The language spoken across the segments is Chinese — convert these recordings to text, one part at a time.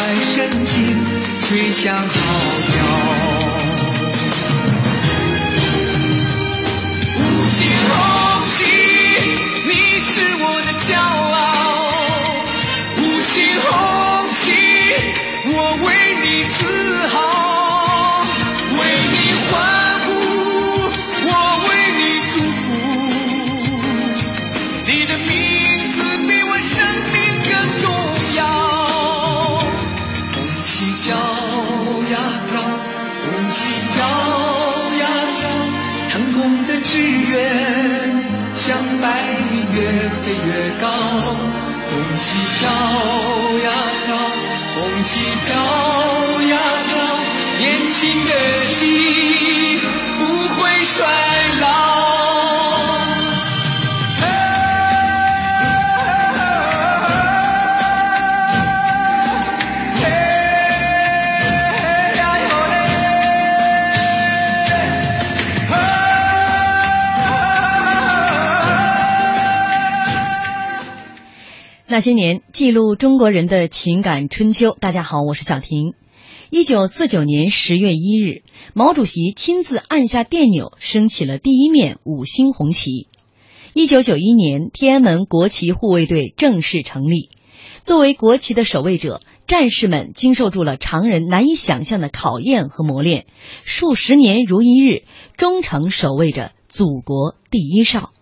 爱深情吹响号角。那些年，记录中国人的情感春秋。大家好，我是小婷。一九四九年十月一日，毛主席亲自按下电钮，升起了第一面五星红旗。一九九一年，天安门国旗护卫队正式成立。作为国旗的守卫者，战士们经受住了常人难以想象的考验和磨练，数十年如一日，忠诚守卫着祖国第一哨。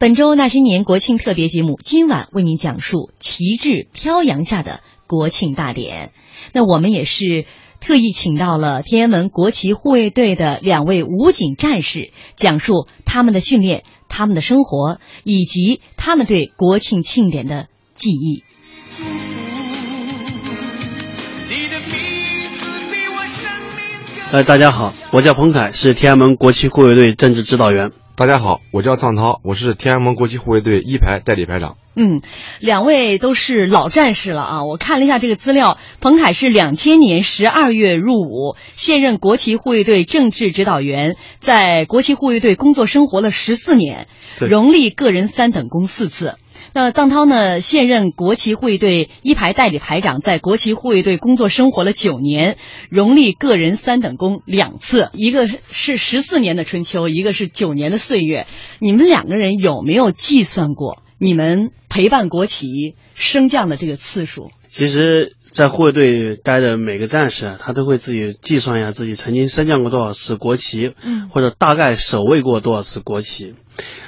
本周那些年国庆特别节目，今晚为您讲述旗帜飘扬下的国庆大典。那我们也是特意请到了天安门国旗护卫队的两位武警战士，讲述他们的训练、他们的生活以及他们对国庆庆典的记忆。呃，大家好，我叫彭凯，是天安门国旗护卫队政治指导员。大家好，我叫藏涛，我是天安门国旗护卫队一排代理排长。嗯，两位都是老战士了啊！我看了一下这个资料，彭凯是两千年十二月入伍，现任国旗护卫队政治指导员，在国旗护卫队工作生活了十四年，荣立个人三等功四次。那藏涛呢？现任国旗护卫队一排代理排长，在国旗护卫队工作生活了九年，荣立个人三等功两次，一个是十四年的春秋，一个是九年的岁月。你们两个人有没有计算过你们陪伴国旗升降的这个次数？其实，在护卫队待的每个战士，他都会自己计算一下自己曾经升降过多少次国旗，嗯，或者大概守卫过多少次国旗。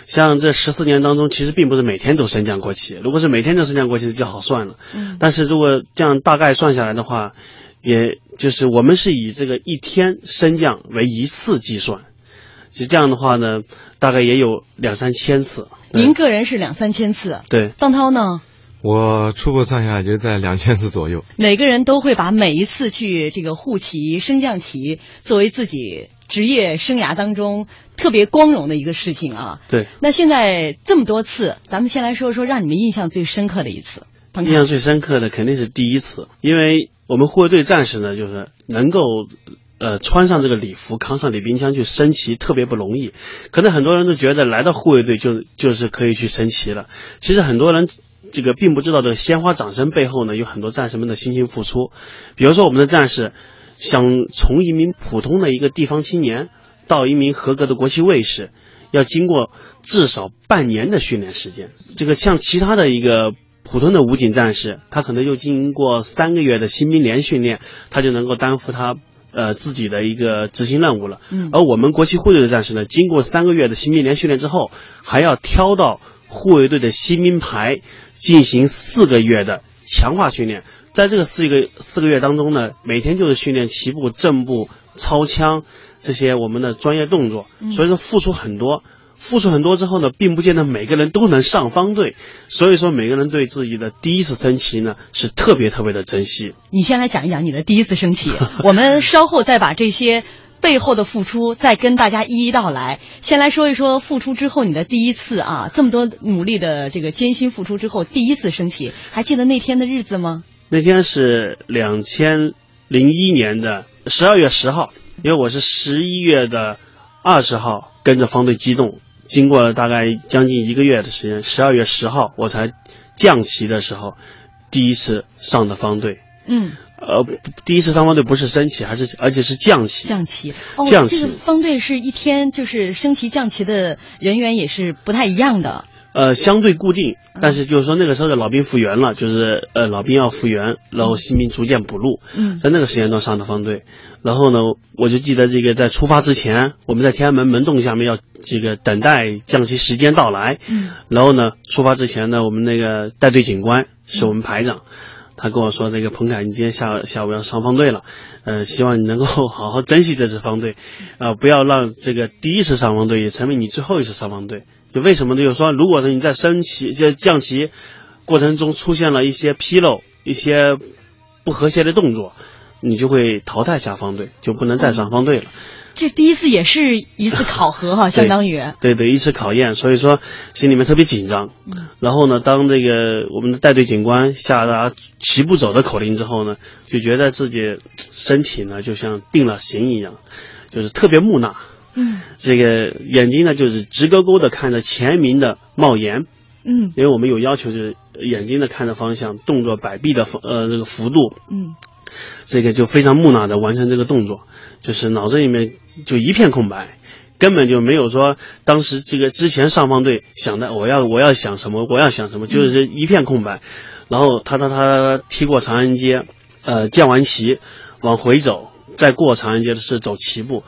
像这十四年当中，其实并不是每天都升降国旗。如果是每天都升降国旗，就好算了。嗯。但是如果这样大概算下来的话，也就是我们是以这个一天升降为一次计算，就这样的话呢，大概也有两三千次。您个人是两三千次。对。张涛呢？我初步算下来就在两千次左右。每个人都会把每一次去这个护旗升降旗作为自己。职业生涯当中特别光荣的一个事情啊。对。那现在这么多次，咱们先来说说让你们印象最深刻的一次。印象最深刻的肯定是第一次，因为我们护卫队战士呢，就是能够。呃，穿上这个礼服，扛上礼兵枪去升旗，特别不容易。可能很多人都觉得来到护卫队就就是可以去升旗了。其实很多人这个并不知道，这个鲜花掌声背后呢，有很多战士们的辛勤付出。比如说，我们的战士想从一名普通的一个地方青年到一名合格的国旗卫士，要经过至少半年的训练时间。这个像其他的一个普通的武警战士，他可能就经过三个月的新兵连训练，他就能够担负他。呃，自己的一个执行任务了。嗯，而我们国旗护卫队的战士呢，经过三个月的新兵连训练之后，还要挑到护卫队的新兵排进行四个月的强化训练。在这个四个四个月当中呢，每天就是训练齐步、正步、操枪这些我们的专业动作。所以说，付出很多。付出很多之后呢，并不见得每个人都能上方队，所以说每个人对自己的第一次升旗呢是特别特别的珍惜。你先来讲一讲你的第一次升旗，我们稍后再把这些背后的付出再跟大家一一道来。先来说一说付出之后你的第一次啊，这么多努力的这个艰辛付出之后第一次升旗，还记得那天的日子吗？那天是两千零一年的十二月十号，因为我是十一月的二十号跟着方队机动。经过了大概将近一个月的时间，十二月十号我才降旗的时候，第一次上的方队。嗯，呃，第一次上方队不是升旗，还是而且是降旗。降旗，降旗。方队是一天就是升旗降旗的人员也是不太一样的。呃，相对固定，但是就是说那个时候的老兵复员了，就是呃老兵要复员，然后新兵逐渐补录。嗯，在那个时间段上的方队，然后呢，我就记得这个在出发之前，我们在天安门门洞下面要这个等待降旗时间到来。嗯，然后呢，出发之前呢，我们那个带队警官是我们排长，他跟我说：“那个彭凯，你今天下下午要上方队了，呃，希望你能够好好珍惜这支方队，啊，不要让这个第一次上方队也成为你最后一次上方队。”就为什么呢？就是说，如果说你在升旗、就降旗过程中出现了一些纰漏、一些不和谐的动作，你就会淘汰下方队，就不能再上方队了。这第一次也是一次考核哈，相当于对对一次考验，所以说心里面特别紧张。然后呢，当这个我们的带队警官下达齐步走的口令之后呢，就觉得自己身体呢就像定了型一样，就是特别木讷。嗯，这个眼睛呢，就是直勾勾的看着前明的帽檐。嗯，因为我们有要求，就是眼睛的看着方向，动作摆臂的呃这个幅度。嗯，这个就非常木讷的完成这个动作，就是脑子里面就一片空白，根本就没有说当时这个之前上方队想的我要我要想什么我要想什么，就是一片空白。然后他他他踢过长安街，呃降完旗往回走，再过长安街的是走齐步。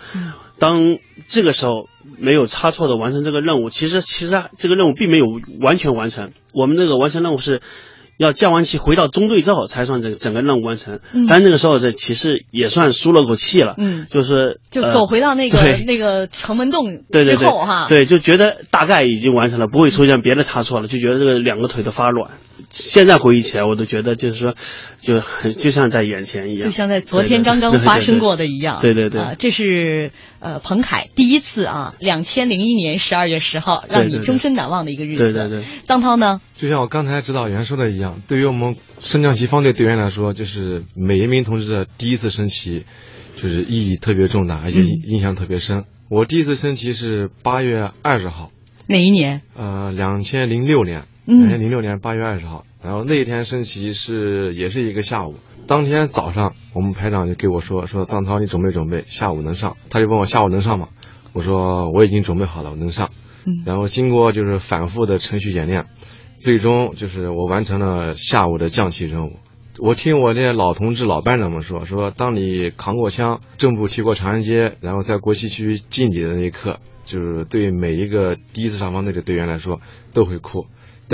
当这个时候没有差错的完成这个任务，其实其实这个任务并没有完全完成。我们这个完成任务是。要降完旗回到中队之后才算这个整个任务完成，但那个时候这其实也算舒了口气了，嗯，就是就走回到那个那个城门洞之后哈，对，就觉得大概已经完成了，不会出现别的差错了，就觉得这个两个腿都发软。现在回忆起来，我都觉得就是说，就就像在眼前一样，就像在昨天刚刚发生过的一样。对对对，这是呃彭凯第一次啊，两千零一年十二月十号，让你终身难忘的一个日子。对对对，张涛呢？就像我刚才指导员说的一样，对于我们升降旗方队队员来说，就是每一名同志的第一次升旗，就是意义特别重大，而且印象特别深。我第一次升旗是八月二十号，哪一年？呃，两千零六年，两千零六年八月二十号。然后那一天升旗是也是一个下午，当天早上我们排长就给我说说藏涛，你准备准备，下午能上。他就问我下午能上吗？我说我已经准备好了，我能上。然后经过就是反复的程序演练。最终就是我完成了下午的降旗任务。我听我那老同志、老班长们说，说当你扛过枪、正步提过长安街，然后在国旗区敬礼的那一刻，就是对每一个第一次上方队的队员来说都会哭。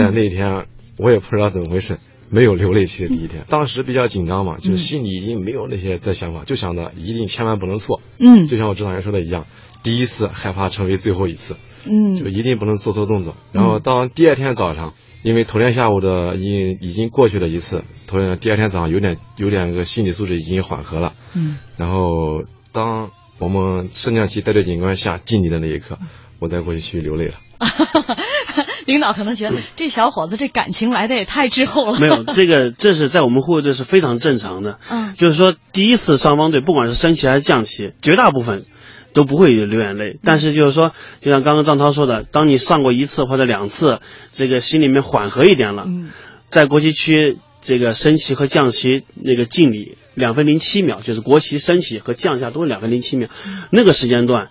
但那天我也不知道怎么回事，没有流泪。其实第一天，当时比较紧张嘛，就是心里已经没有那些在想法，就想着一定千万不能错。嗯，就像我指导员说的一样，第一次害怕成为最后一次。嗯，就一定不能做错动作。然后当第二天早上。因为头天下午的已经已经过去了一次，头天第二天早上有点有点个心理素质已经缓和了。嗯。然后当我们升降旗带队警官下敬礼的那一刻，我再过去去流泪了。领导可能觉得这小伙子这感情来的也太滞后了。没有，这个这是在我们护卫队是非常正常的。嗯，就是说第一次上方队不管是升旗还是降旗，绝大部分都不会流眼泪。但是就是说，就像刚刚张涛说的，当你上过一次或者两次，这个心里面缓和一点了，嗯在国旗区这个升旗和降旗那个敬礼两分零七秒，就是国旗升起和降下都是两分零七秒，那个时间段。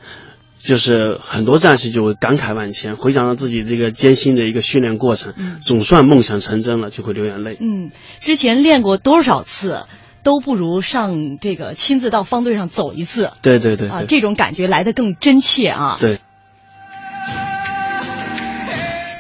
就是很多战士就会感慨万千，回想到自己这个艰辛的一个训练过程，总算梦想成真了，就会流眼泪。嗯，之前练过多少次，都不如上这个亲自到方队上走一次。对对对，啊，这种感觉来的更真切啊。对。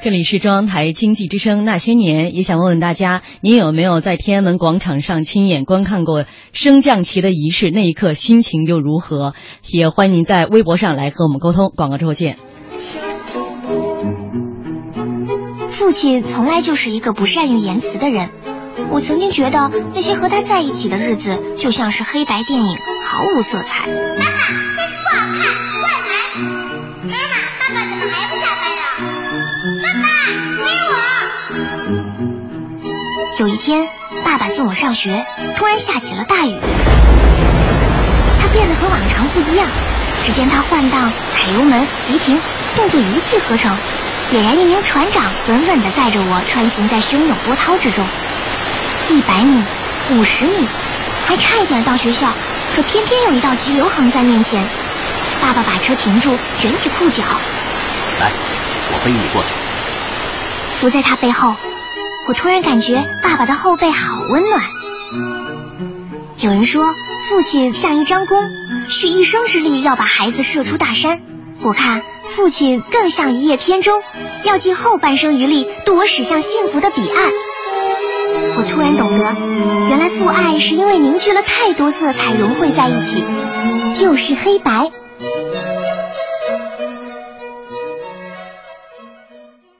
这里是中央台经济之声那些年，也想问问大家，您有没有在天安门广场上亲眼观看过升降旗的仪式？那一刻心情又如何？也欢迎您在微博上来和我们沟通。广告之后见。父亲从来就是一个不善于言辞的人，我曾经觉得那些和他在一起的日子就像是黑白电影，毫无色彩。妈妈，这不好看，快来！妈妈，爸爸怎么？有一天，爸爸送我上学，突然下起了大雨。他变得和往常不一样。只见他换挡、踩油门、急停，动作一气呵成，俨然一名船长，稳稳地载着我穿行在汹涌波涛之中。一百米，五十米，还差一点到学校，可偏偏有一道急流横在面前。爸爸把车停住，卷起裤脚，来，我背你过去。伏在他背后。我突然感觉爸爸的后背好温暖。有人说，父亲像一张弓，蓄一生之力要把孩子射出大山。我看父亲更像一叶扁舟，要尽后半生余力渡我驶向幸福的彼岸。我突然懂得，原来父爱是因为凝聚了太多色彩融汇在一起，就是黑白。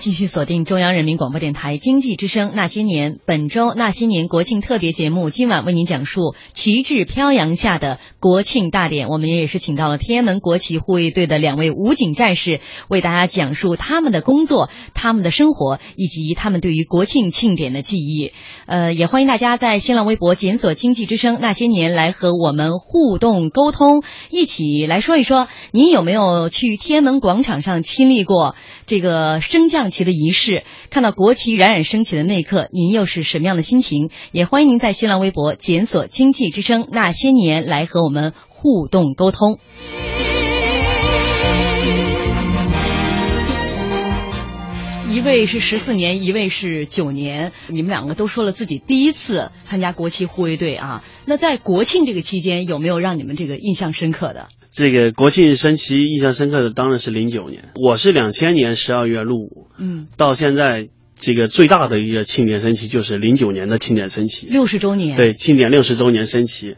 继续锁定中央人民广播电台经济之声那些年，本周那些年国庆特别节目，今晚为您讲述旗帜飘扬下的国庆大典。我们也是请到了天安门国旗护卫队的两位武警战士，为大家讲述他们的工作、他们的生活以及他们对于国庆庆典的记忆。呃，也欢迎大家在新浪微博检索“经济之声那些年”来和我们互动沟通，一起来说一说，您有没有去天安门广场上亲历过这个？升降旗的仪式，看到国旗冉冉升起的那一刻，您又是什么样的心情？也欢迎您在新浪微博检索“经济之声那些年”来和我们互动沟通。一位是十四年，一位是九年，你们两个都说了自己第一次参加国旗护卫队啊。那在国庆这个期间，有没有让你们这个印象深刻的？这个国庆升旗印象深刻的当然是零九年，我是两千年十二月入伍，嗯，到现在这个最大的一个庆典升旗就是零九年的庆典升旗，六十周年，对，庆典六十周年升旗，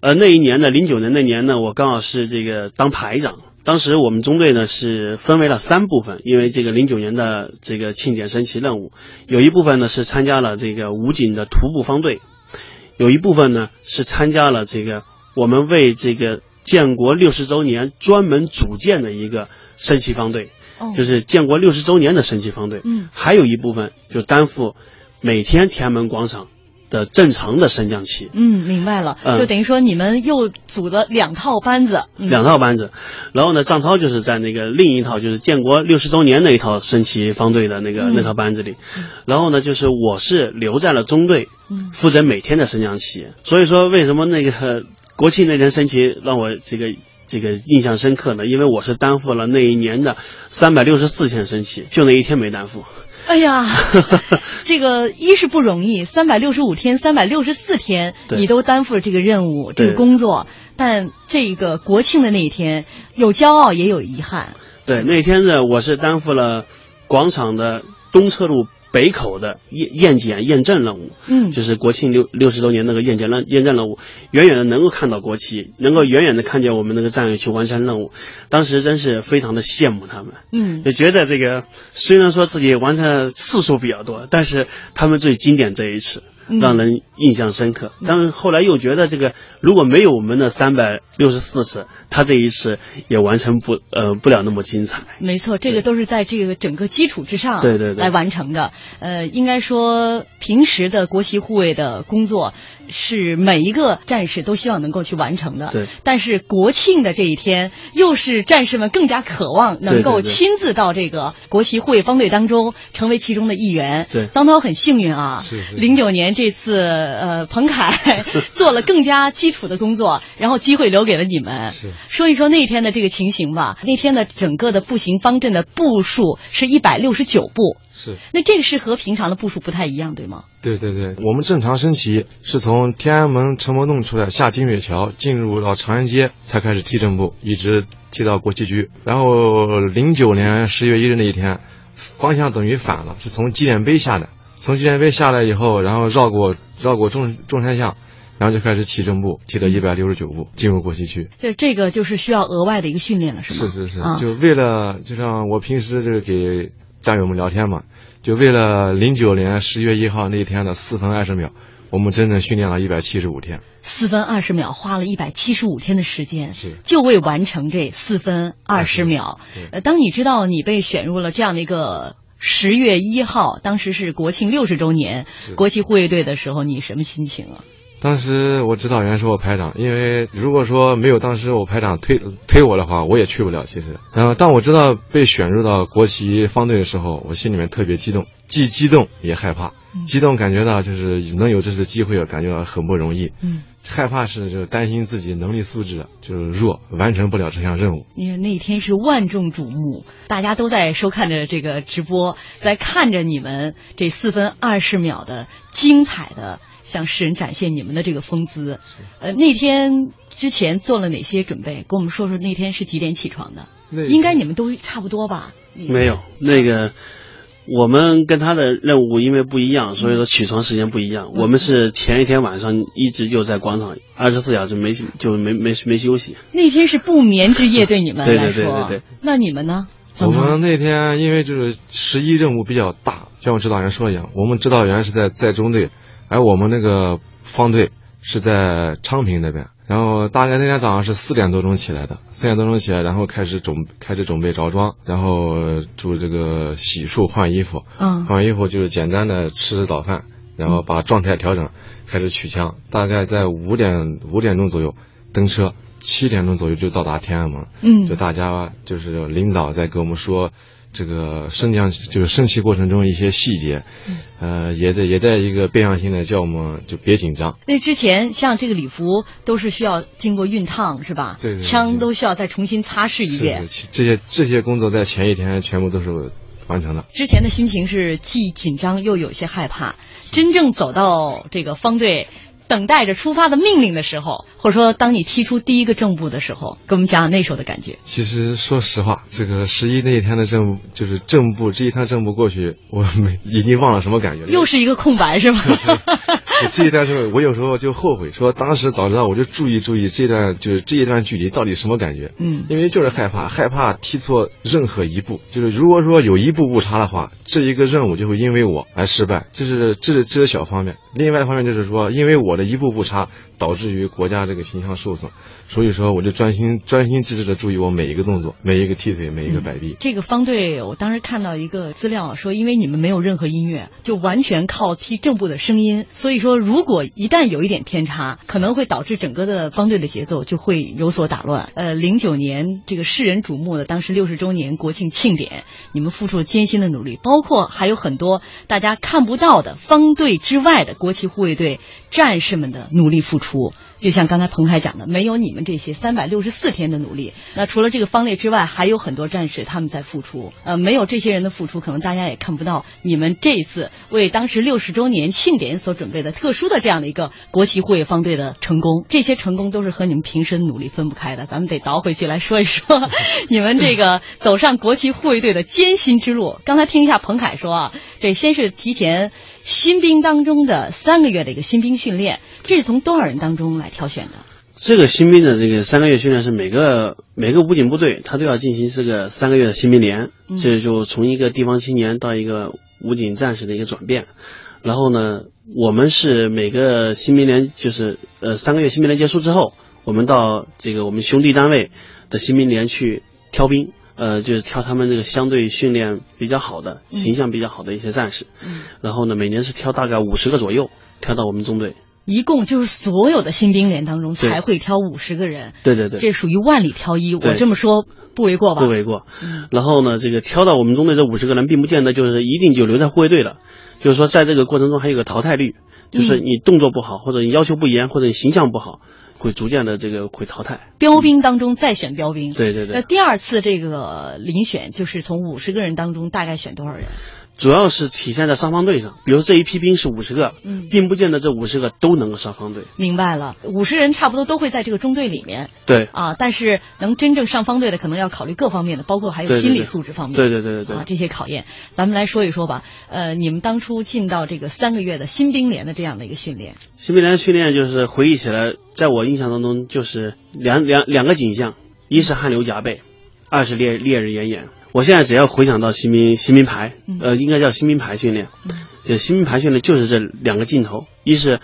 呃，那一年呢，零九年那年呢，我刚好是这个当排长，当时我们中队呢是分为了三部分，因为这个零九年的这个庆典升旗任务，有一部分呢是参加了这个武警的徒步方队，有一部分呢是参加了这个我们为这个建国六十周年专门组建的一个升旗方队，就是建国六十周年的升旗方队。嗯，还有一部分就担负每天天安门广场。的正常的升降旗，嗯，明白了，就等于说你们又组了两套班子，两套班子，然后呢，张涛就是在那个另一套，就是建国六十周年那一套升旗方队的那个那套班子里，然后呢，就是我是留在了中队，负责每天的升降旗，所以说为什么那个国庆那天升旗让我这个这个印象深刻呢？因为我是担负了那一年的三百六十四天升旗，就那一天没担负。哎呀，这个一是不容易，三百六十五天、三百六十四天，你都担负了这个任务、这个工作。但这个国庆的那一天，有骄傲也有遗憾。对，那天呢，我是担负了广场的东侧路。北口的验验检验证任务，嗯，就是国庆六六十周年那个验检任验证任务，远远的能够看到国旗，能够远远的看见我们那个战友去完成任务，当时真是非常的羡慕他们，嗯，就觉得这个虽然说自己完成次数比较多，但是他们最经典这一次。让人印象深刻，但是后来又觉得这个如果没有我们的三百六十四次，他这一次也完成不呃不了那么精彩。没错，这个都是在这个整个基础之上对对对。来完成的。呃，应该说平时的国旗护卫的工作是每一个战士都希望能够去完成的。对。但是国庆的这一天，又是战士们更加渴望能够亲自到这个国旗护卫方队当中，成为其中的一员。对。张涛很幸运啊，是是。零九年。这次呃，彭凯 做了更加基础的工作，然后机会留给了你们。是说一说那天的这个情形吧。那天的整个的步行方阵的步数是一百六十九步。是。那这个是和平常的步数不太一样，对吗？对对对，我们正常升旗是从天安门城门洞出来，下金水桥，进入到长安街才开始踢正步，一直踢到国旗局。然后零九年十月一日那一天，方向等于反了，是从纪念碑下的。从纪念碑下来以后，然后绕过绕过中中山巷，然后就开始起正步，踢了一百六十九步，进入国旗区。对，这个就是需要额外的一个训练了，是吗？是是是，就为了就像我平时这个给战友们聊天嘛，就为了零九年十月一号那一天的四分二十秒，我们整整训练了一百七十五天。四分二十秒，花了一百七十五天的时间，是就为完成这四分二十秒。呃，当你知道你被选入了这样的一个。十月一号，当时是国庆六十周年，国旗护卫队的时候，你什么心情啊？当时我指导员是我排长，因为如果说没有当时我排长推推我的话，我也去不了。其实，然后当我知道被选入到国旗方队的时候，我心里面特别激动，既激动也害怕。激动感觉到就是能有这次机会，感觉到很不容易。嗯。害怕是就是担心自己能力素质就是弱，完成不了这项任务。因为那天是万众瞩目，大家都在收看着这个直播，在看着你们这四分二十秒的精彩的向世人展现你们的这个风姿。呃，那天之前做了哪些准备？跟我们说说那天是几点起床的？应该你们都差不多吧？没有那个。我们跟他的任务因为不一样，所以说起床时间不一样。我们是前一天晚上一直就在广场，二十四小时没就没没没休息。那天是不眠之夜，对你们 来说。对对对对。那你们呢？我们那天因为就是十一任务比较大，像我指导员说一样，我们指导员是在在中队，而我们那个方队是在昌平那边。然后大概那天早上是四点多钟起来的，四点多钟起来，然后开始准开始准备着装，然后做这个洗漱换衣服，嗯，换完衣服就是简单的吃早饭，然后把状态调整，开始取枪。大概在五点五点钟左右登车，七点钟左右就到达天安门，嗯，就大家就是领导在给我们说。这个升降就是升旗过程中一些细节，呃，也在也在一个变相性的叫我们就别紧张。那之前像这个礼服都是需要经过熨烫是吧？对对。枪都需要再重新擦拭一遍。这些这些工作在前一天全部都是完成的。之前的心情是既紧张又有些害怕，真正走到这个方队。等待着出发的命令的时候，或者说当你踢出第一个正步的时候，给我们讲讲那时候的感觉。其实说实话，这个十一那一天的正就是正步，这一趟正步过去，我没已经忘了什么感觉了。又是一个空白是吗？这一段是，我有时候就后悔，说当时早知道我就注意注意这段，就是这一段距离到底什么感觉。嗯，因为就是害怕，害怕踢错任何一步，就是如果说有一步误差的话，这一个任务就会因为我而失败。这是这是这是小方面，另外一方面就是说，因为我的一步误差导致于国家这个形象受损，所以说我就专心专心致志的注意我每一个动作，每一个踢腿，每一个摆臂。这个方队，我当时看到一个资料说，因为你们没有任何音乐，就完全靠踢正步的声音，所以说如果一旦有一点偏差，可能会导致整个的方队的节奏就会有所打乱。呃，零九年这个世人瞩目的当时六十周年国庆庆典，你们付出了艰辛的努力，包括还有很多大家看不到的方队之外的国旗护卫队战士们的努力付出。就像刚才彭凯讲的，没有你们这些三百六十四天的努力，那除了这个方队之外，还有很多战士他们在付出。呃，没有这些人的付出，可能大家也看不到你们这一次为当时六十周年庆典所准备的特殊的这样的一个国旗护卫方队的成功。这些成功都是和你们平时的努力分不开的。咱们得倒回去来说一说 你们这个走上国旗护卫队的艰辛之路。刚才听一下彭凯说啊，这先是提前。新兵当中的三个月的一个新兵训练，这是从多少人当中来挑选的？这个新兵的这个三个月训练是每个每个武警部队他都要进行这个三个月的新兵连，这就从一个地方青年到一个武警战士的一个转变。然后呢，我们是每个新兵连就是呃三个月新兵连结束之后，我们到这个我们兄弟单位的新兵连去挑兵。呃，就是挑他们这个相对训练比较好的、形象比较好的一些战士，嗯，然后呢，每年是挑大概五十个左右，挑到我们中队。一共就是所有的新兵连当中才会挑五十个人。对对对，这属于万里挑一，我这么说不为过吧？不为过。然后呢，这个挑到我们中队这五十个人，并不见得就是一定就留在护卫队的，就是说在这个过程中还有个淘汰率，就是你动作不好，或者你要求不严，或者你形象不好。会逐渐的这个会淘汰，标兵当中再选标兵。对对对。那第二次这个遴选就是从五十个人当中大概选多少人？主要是体现在上方队上，比如这一批兵是五十个，嗯，并不见得这五十个都能够上方队。明白了，五十人差不多都会在这个中队里面。对啊，但是能真正上方队的，可能要考虑各方面的，包括还有心理素质方面。对对对对对啊，这些考验，咱们来说一说吧。呃，你们当初进到这个三个月的新兵连的这样的一个训练，新兵连训练就是回忆起来，在我印象当中就是两两两个景象，一是汗流浃背，二是烈烈日炎炎。我现在只要回想到新兵新兵排，呃，应该叫新兵排训练，就新兵排训练就是这两个镜头，一是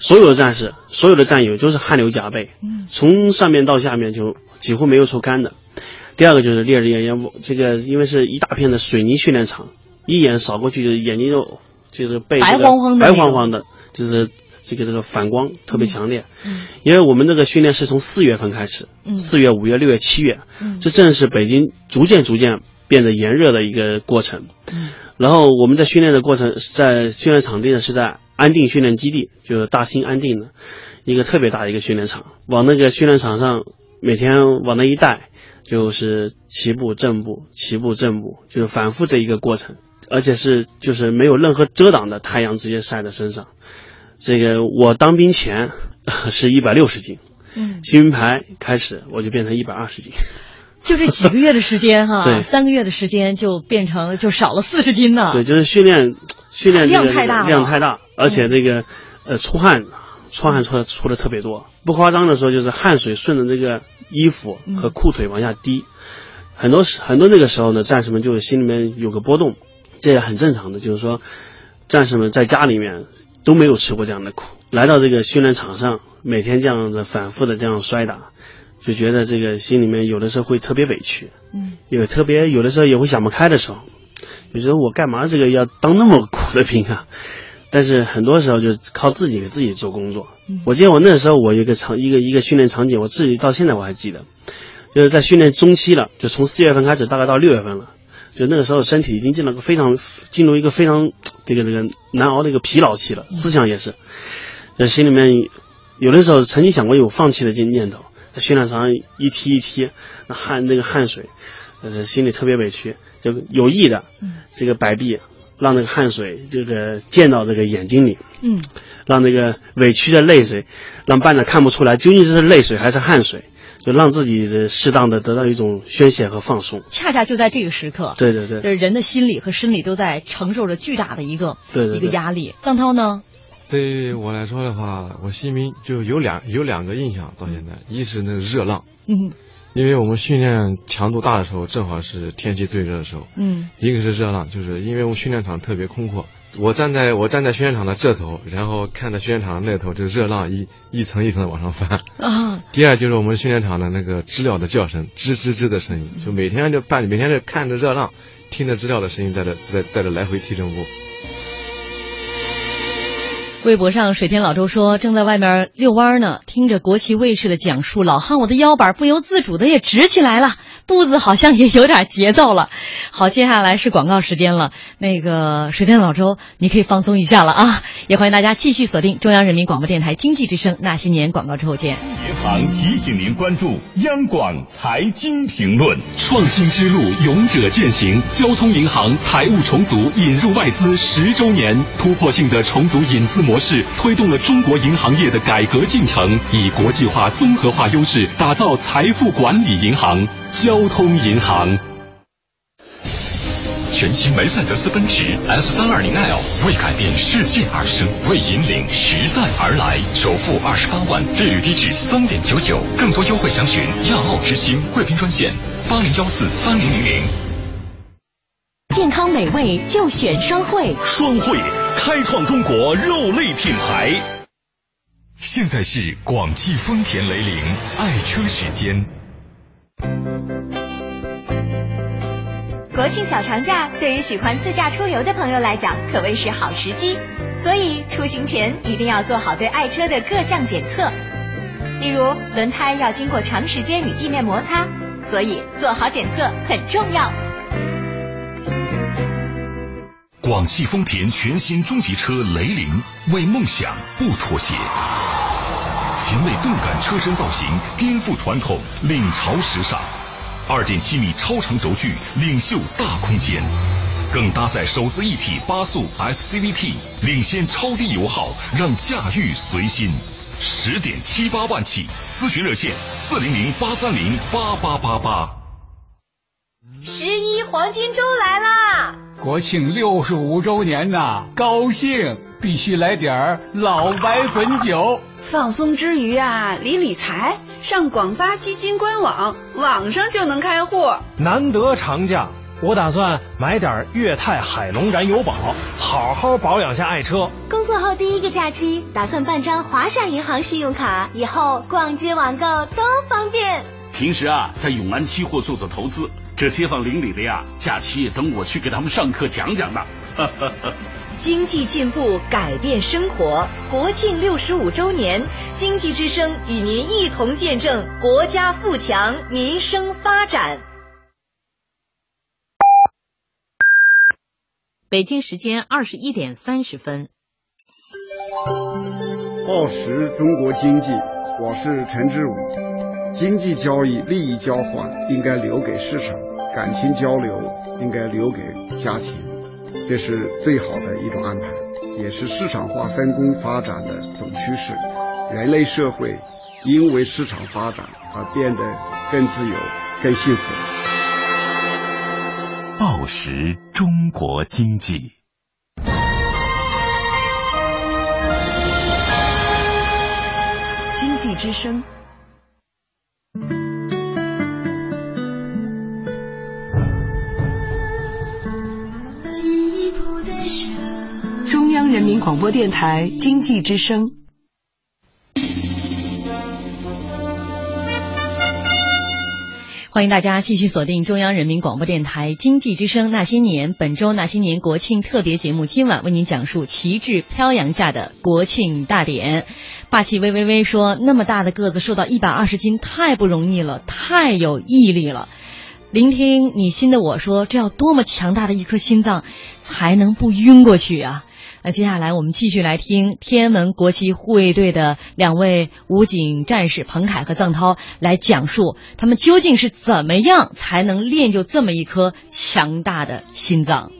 所有的战士、所有的战友都是汗流浃背，从上面到下面就几乎没有处干的。第二个就是烈日炎炎，这个因为是一大片的水泥训练场，一眼扫过去，眼睛就就是被白晃晃的，白晃晃的，就是这个这个反光特别强烈。因为我们这个训练是从四月份开始，四月、五月、六月、七月，这正是北京逐渐逐渐。变得炎热的一个过程，然后我们在训练的过程，在训练场地呢是在安定训练基地，就是大兴安定的一个特别大的一个训练场。往那个训练场上每天往那一带，就是齐步正步，齐步正步，就是反复这一个过程，而且是就是没有任何遮挡的太阳直接晒在身上。这个我当兵前是一百六十斤，嗯，新兵排开始我就变成一百二十斤。就这几个月的时间哈，对，三个月的时间就变成就少了四十斤呢。对，就是训练训练量太大，量太大，而且这个呃出汗，出汗出的出的特别多。不夸张的说，就是汗水顺着这个衣服和裤腿往下滴，很多时很多那个时候呢，战士们就心里面有个波动，这也很正常的。就是说，战士们在家里面都没有吃过这样的苦，来到这个训练场上，每天这样子反复的这样摔打。就觉得这个心里面有的时候会特别委屈，嗯，有特别有的时候也会想不开的时候，就觉得我干嘛这个要当那么苦的兵啊？但是很多时候就靠自己给自己做工作。我记得我那时候我一个场一个一个训练场景，我自己到现在我还记得，就是在训练中期了，就从四月份开始，大概到六月份了，就那个时候身体已经进了个非常进入一个非常这个这个难熬的一个疲劳期了，思想也是，就心里面有的时候曾经想过有放弃的这念头。在训练场上一踢一踢，那汗那个汗水，呃，心里特别委屈，就有意的，这个摆臂，让那个汗水这个溅到这个眼睛里，嗯，让那个委屈的泪水，让班长看不出来究竟是泪水还是汗水，就让自己适当的得到一种宣泄和放松。恰恰就在这个时刻，对对对，就是人的心理和生理都在承受着巨大的一个对一个压力。张涛呢？对我来说的话，我心里面就有两有两个印象到现在，一是那个热浪，嗯因为我们训练强度大的时候，正好是天气最热的时候。嗯一个是热浪，就是因为我们训练场特别空阔，我站在我站在训练场的这头，然后看着训练场的那头，这热浪一一层一层的往上翻。啊，第二就是我们训练场的那个知了的叫声，吱吱吱的声音，就每天就伴每天就看着热浪，听着知了的声音在这在在这来回踢正步。微博上水天老周说，正在外面遛弯呢，听着国旗卫士的讲述，老汉我的腰板不由自主的也直起来了，步子好像也有点节奏了。好，接下来是广告时间了，那个水天老周，你可以放松一下了啊！也欢迎大家继续锁定中央人民广播电台经济之声那些年广告之后见。银行提醒您关注央广财经评论。创新之路，勇者践行。交通银行财务重组引入外资十周年，突破性的重组引资模式，推动了中国银行业的改革进程，以国际化、综合化优势打造财富管理银行——交通银行。全新梅赛德斯奔驰 S 三二零 L 为改变世界而生，为引领时代而来。首付二十八万，利率低至三点九九，更多优惠详询亚奥之星贵宾专线八零幺四三零零零。健康美味就选双汇，双汇开创中国肉类品牌。现在是广汽丰田雷凌爱车时间。国庆小长假对于喜欢自驾出游的朋友来讲，可谓是好时机。所以出行前一定要做好对爱车的各项检测，例如轮胎要经过长时间与地面摩擦，所以做好检测很重要。广汽丰田全新中级车雷凌，为梦想不妥协。前卫动感车身造型颠覆传统，领潮时尚。二点七米超长轴距，领袖大空间，更搭载手自一体八速 SCVT，领先超低油耗，让驾驭随心。十点七八万起，咨询热线四零零八三零八八八八。十一黄金周来啦！国庆六十五周年呐，高兴必须来点儿老白汾酒。放松之余啊，理理财，上广发基金官网，网上就能开户。难得长假，我打算买点粤泰海龙燃油宝，好好保养下爱车。工作后第一个假期，打算办张华夏银行信用卡，以后逛街网购都方便。平时啊，在永安期货做做投资，这街坊邻里的呀，假期等我去给他们上课讲讲呢。经济进步，改变生活。国庆六十五周年，经济之声与您一同见证国家富强，民生发展。北京时间二十一点三十分。报时中国经济，我是陈志武。经济交易、利益交换应该留给市场，感情交流应该留给家庭。这是最好的一种安排，也是市场化分工发展的总趋势。人类社会因为市场发展而变得更自由、更幸福。报时中国经济，经济之声。中央人民广播电台经济之声。欢迎大家继续锁定中央人民广播电台经济之声那些年，本周那些年国庆特别节目，今晚为您讲述旗帜飘扬下的国庆大典。霸气微微微说：“那么大的个子瘦到一百二十斤，太不容易了，太有毅力了。”聆听你心的我说：“这要多么强大的一颗心脏，才能不晕过去啊！”那接下来我们继续来听天安门国旗护卫队的两位武警战士彭凯和臧涛来讲述他们究竟是怎么样才能练就这么一颗强大的心脏。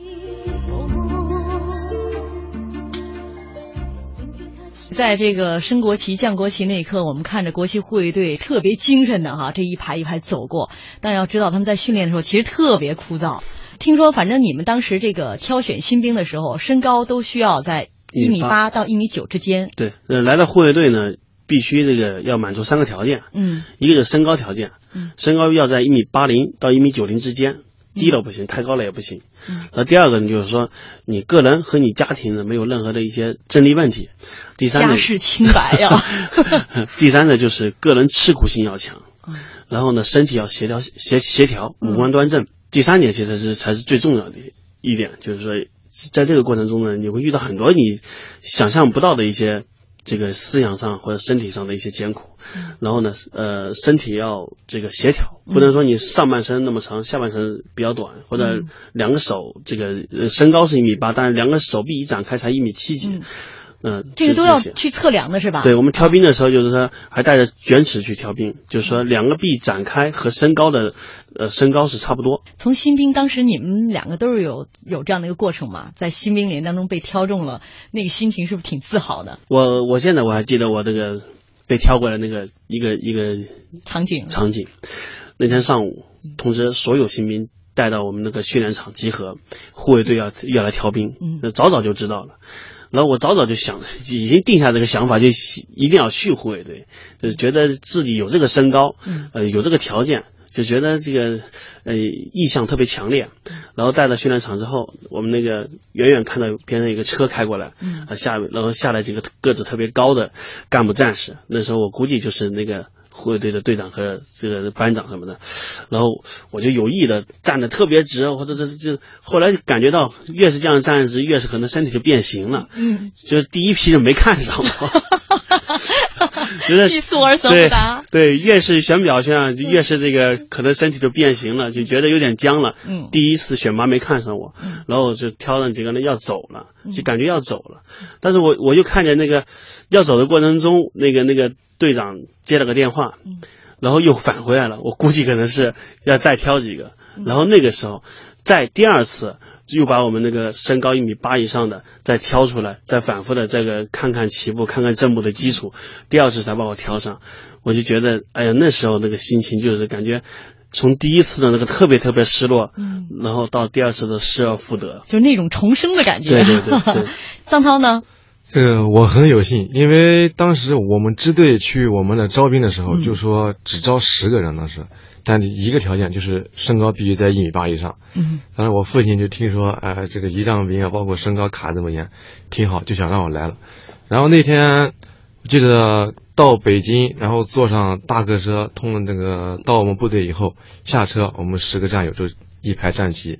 在这个升国旗、降国旗那一刻，我们看着国旗护卫队特别精神的哈，这一排一排走过。但要知道，他们在训练的时候其实特别枯燥。听说，反正你们当时这个挑选新兵的时候，身高都需要在一米八到一米九之间。对，呃，来到护卫队呢，必须这个要满足三个条件。嗯，一个是身高条件，嗯，身高要在一米八零到一米九零之间，低了不行，太高了也不行。嗯，那第二个呢，就是说你个人和你家庭呢没有任何的一些争议问题。第三呢，家世清白呀。第三呢，就是个人吃苦性要强。嗯，然后呢，身体要协调协协调，五官端正。第三点其实是才是最重要的一点，就是说，在这个过程中呢，你会遇到很多你想象不到的一些这个思想上或者身体上的一些艰苦。然后呢，呃，身体要这个协调，不能说你上半身那么长，下半身比较短，或者两个手这个身高是一米八，但是两个手臂一展开才一米七几。嗯，这个都要去测量的是吧？对，我们挑兵的时候，就是说还带着卷尺去挑兵，就是说两个臂展开和身高的呃身高是差不多。从新兵当时你们两个都是有有这样的一个过程嘛，在新兵连当中被挑中了，那个心情是不是挺自豪的？我我现在我还记得我这个被挑过来那个一个一个场景场景，那天上午通知所有新兵带到我们那个训练场集合，护卫队要要来挑兵，嗯，早早就知道了。然后我早早就想，已经定下这个想法，就一定要去护卫队，就是觉得自己有这个身高，呃，有这个条件，就觉得这个呃意向特别强烈。然后带到训练场之后，我们那个远远看到边上一个车开过来，啊下然后下来几个个子特别高的干部战士，那时候我估计就是那个。护卫队的队长和这个班长什么的，然后我就有意的站的特别直，或者这这后来感觉到越是这样站直，越是可能身体就变形了。嗯，就是第一批就没看上我，觉得欲速而则不达。对，越是选表现，就越是这个可能身体就变形了，就觉得有点僵了。嗯，第一次选拔没看上我，然后就挑了几个人要走了，就感觉要走了。但是我我就看见那个要走的过程中，那个那个。队长接了个电话，然后又返回来了。我估计可能是要再挑几个，然后那个时候再第二次又把我们那个身高一米八以上的再挑出来，再反复的这个看看起步，看看正步的基础，第二次才把我挑上。我就觉得，哎呀，那时候那个心情就是感觉从第一次的那个特别特别失落，嗯，然后到第二次的失而复得，就是那种重生的感觉。对对对对。张涛呢？这个我很有幸，因为当时我们支队去我们的招兵的时候，就说只招十个人当时，但一个条件就是身高必须在一米八以上。嗯，当时我父亲就听说，哎，这个仪仗兵啊，包括身高卡这么严，挺好，就想让我来了。然后那天我记得到北京，然后坐上大客车通了那个到我们部队以后，下车我们十个战友就一排站齐，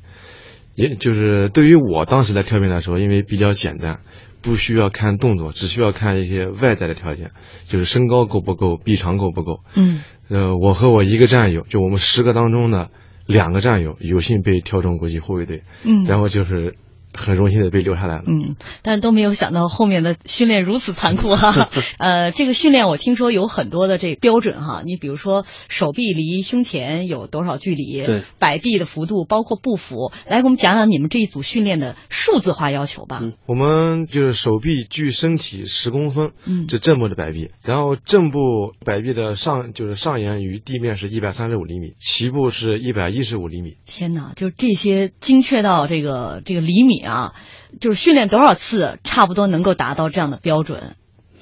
也就是对于我当时来挑兵来说，因为比较简单。不需要看动作，只需要看一些外在的条件，就是身高够不够，臂长够不够。嗯，呃，我和我一个战友，就我们十个当中的两个战友，有幸被挑中国际护卫队。嗯，然后就是很荣幸的被留下来了。嗯，但是都没有想到后面的训练如此残酷哈。呃，这个训练我听说有很多的这标准哈，你比如说手臂离胸前有多少距离，对，摆臂的幅度，包括步幅，来给我们讲讲你们这一组训练的数字化要求吧。嗯，我们就是手臂距身体十公分，嗯，这正步的摆臂，然后正步摆臂的上就是上沿与地面是一百三十五厘米，齐步是一百一十五厘米。天哪，就这些精确到这个这个厘米啊，就是训练多少次，差不多能够达到这样的标准。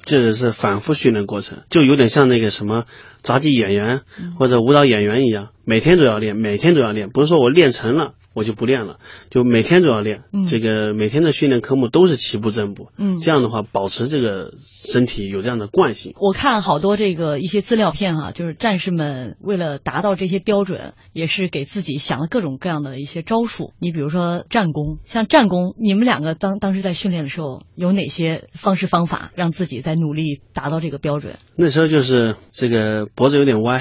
这个是反复训练过程，就有点像那个什么杂技演员或者舞蹈演员一样，每天都要练，每天都要练，不是说我练成了。我就不练了，就每天都要练。嗯，这个每天的训练科目都是齐步正步。嗯，这样的话，保持这个身体有这样的惯性。我看好多这个一些资料片哈，就是战士们为了达到这些标准，也是给自己想了各种各样的一些招数。你比如说战功，像战功，你们两个当当时在训练的时候，有哪些方式方法让自己在努力达到这个标准？那时候就是这个脖子有点歪，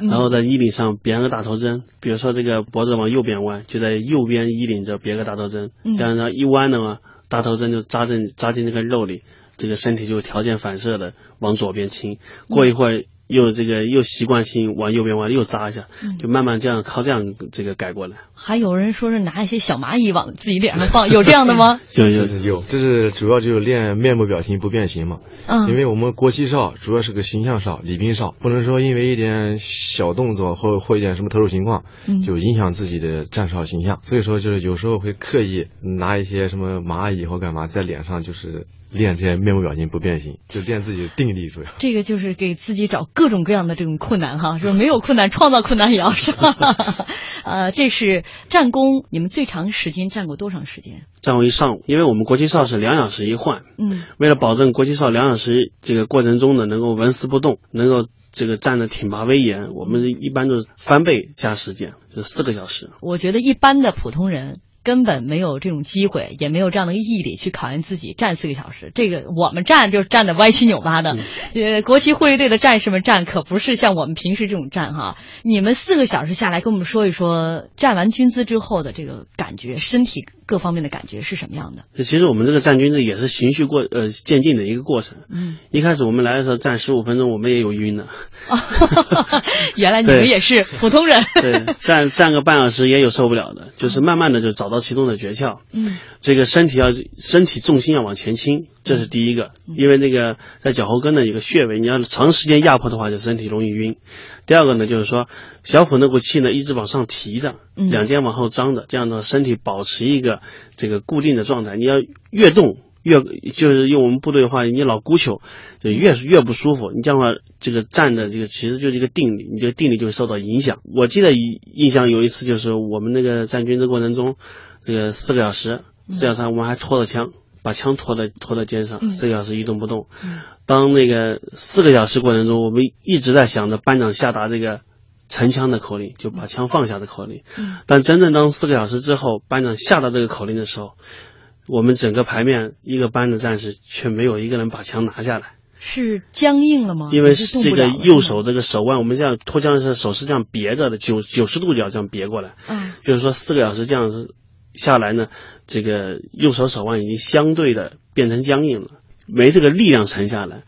然后在衣领上别个大头针，比如说这个脖子往右边弯，就在。在右边衣领这别个大头针，这样呢一弯的话，大头针就扎进扎进这个肉里，这个身体就条件反射的往左边倾。过一会儿又这个又习惯性往右边弯，又扎一下，嗯就慢慢这样靠这样这个改过来。还有人说是拿一些小蚂蚁往自己脸上放，有这样的吗？有有有，这是主要就是练面部表情不变形嘛。嗯因为我们国旗哨主要是个形象哨、礼宾哨，不能说因为一点小动作或或一点什么特殊情况，嗯就影响自己的站哨形象。所以说，就是有时候会刻意拿一些什么蚂蚁或干嘛在脸上，就是练这些面部表情不变形，就练自己的定力主要。这个就是给自己找各种各样的这种困难哈，说没有困难，创造困难也要上。呃，这是战功，你们最长时间站过多长时间？站过一上午，因为我们国旗哨是两小时一换，嗯，为了保证国旗哨两小时这个过程中呢能够纹丝不动，能够这个站的挺拔威严，我们一般都是翻倍加时间，就四个小时。我觉得一般的普通人根本没有这种机会，也没有这样的毅力去考验自己站四个小时。这个我们站就是站的歪七扭八的，呃，国旗护卫队的战士们站可不是像我们平时这种站哈。你们四个小时下来，跟我们说一说站完军姿之后的这个感觉，身体各方面的感觉是什么样的？其实我们这个站军姿也是循序过呃渐进的一个过程。嗯，一开始我们来的时候站十五分钟，我们也有晕的。原来你们也是普通人。对，站站个半小时也有受不了的，就是慢慢的就找到其中的诀窍。嗯，这个身体要身体重心要往前倾，这是第一个，因为那个在脚后跟的一个穴位，你要长时间压迫的话，就身体容易晕。第二个呢，就是说小腹那股气呢一直往上提着，嗯两肩往后张着，这样的话身体保持一个这个固定的状态。你要越动越就是用我们部队的话，你老鼓球就越越不舒服。你这样的话，这个站的这个其实就是一个定力，你这个定力就会受到影响。我记得印印象有一次就是我们那个站军姿过程中，这个四个小时，四小时我们还拖着枪。把枪拖在拖在肩上，四个小时一动不动。当那个四个小时过程中，我们一直在想着班长下达这个沉枪的口令，就把枪放下的口令。但真正当四个小时之后，班长下达这个口令的时候，我们整个排面一个班的战士却没有一个人把枪拿下来。是僵硬了吗？因为这个右手这个手腕，我们这样脱缰的时候手是这样别着的，九九十度角这样别过来。嗯，就是说四个小时这样子下来呢，这个右手手腕已经相对的变成僵硬了，没这个力量沉下来。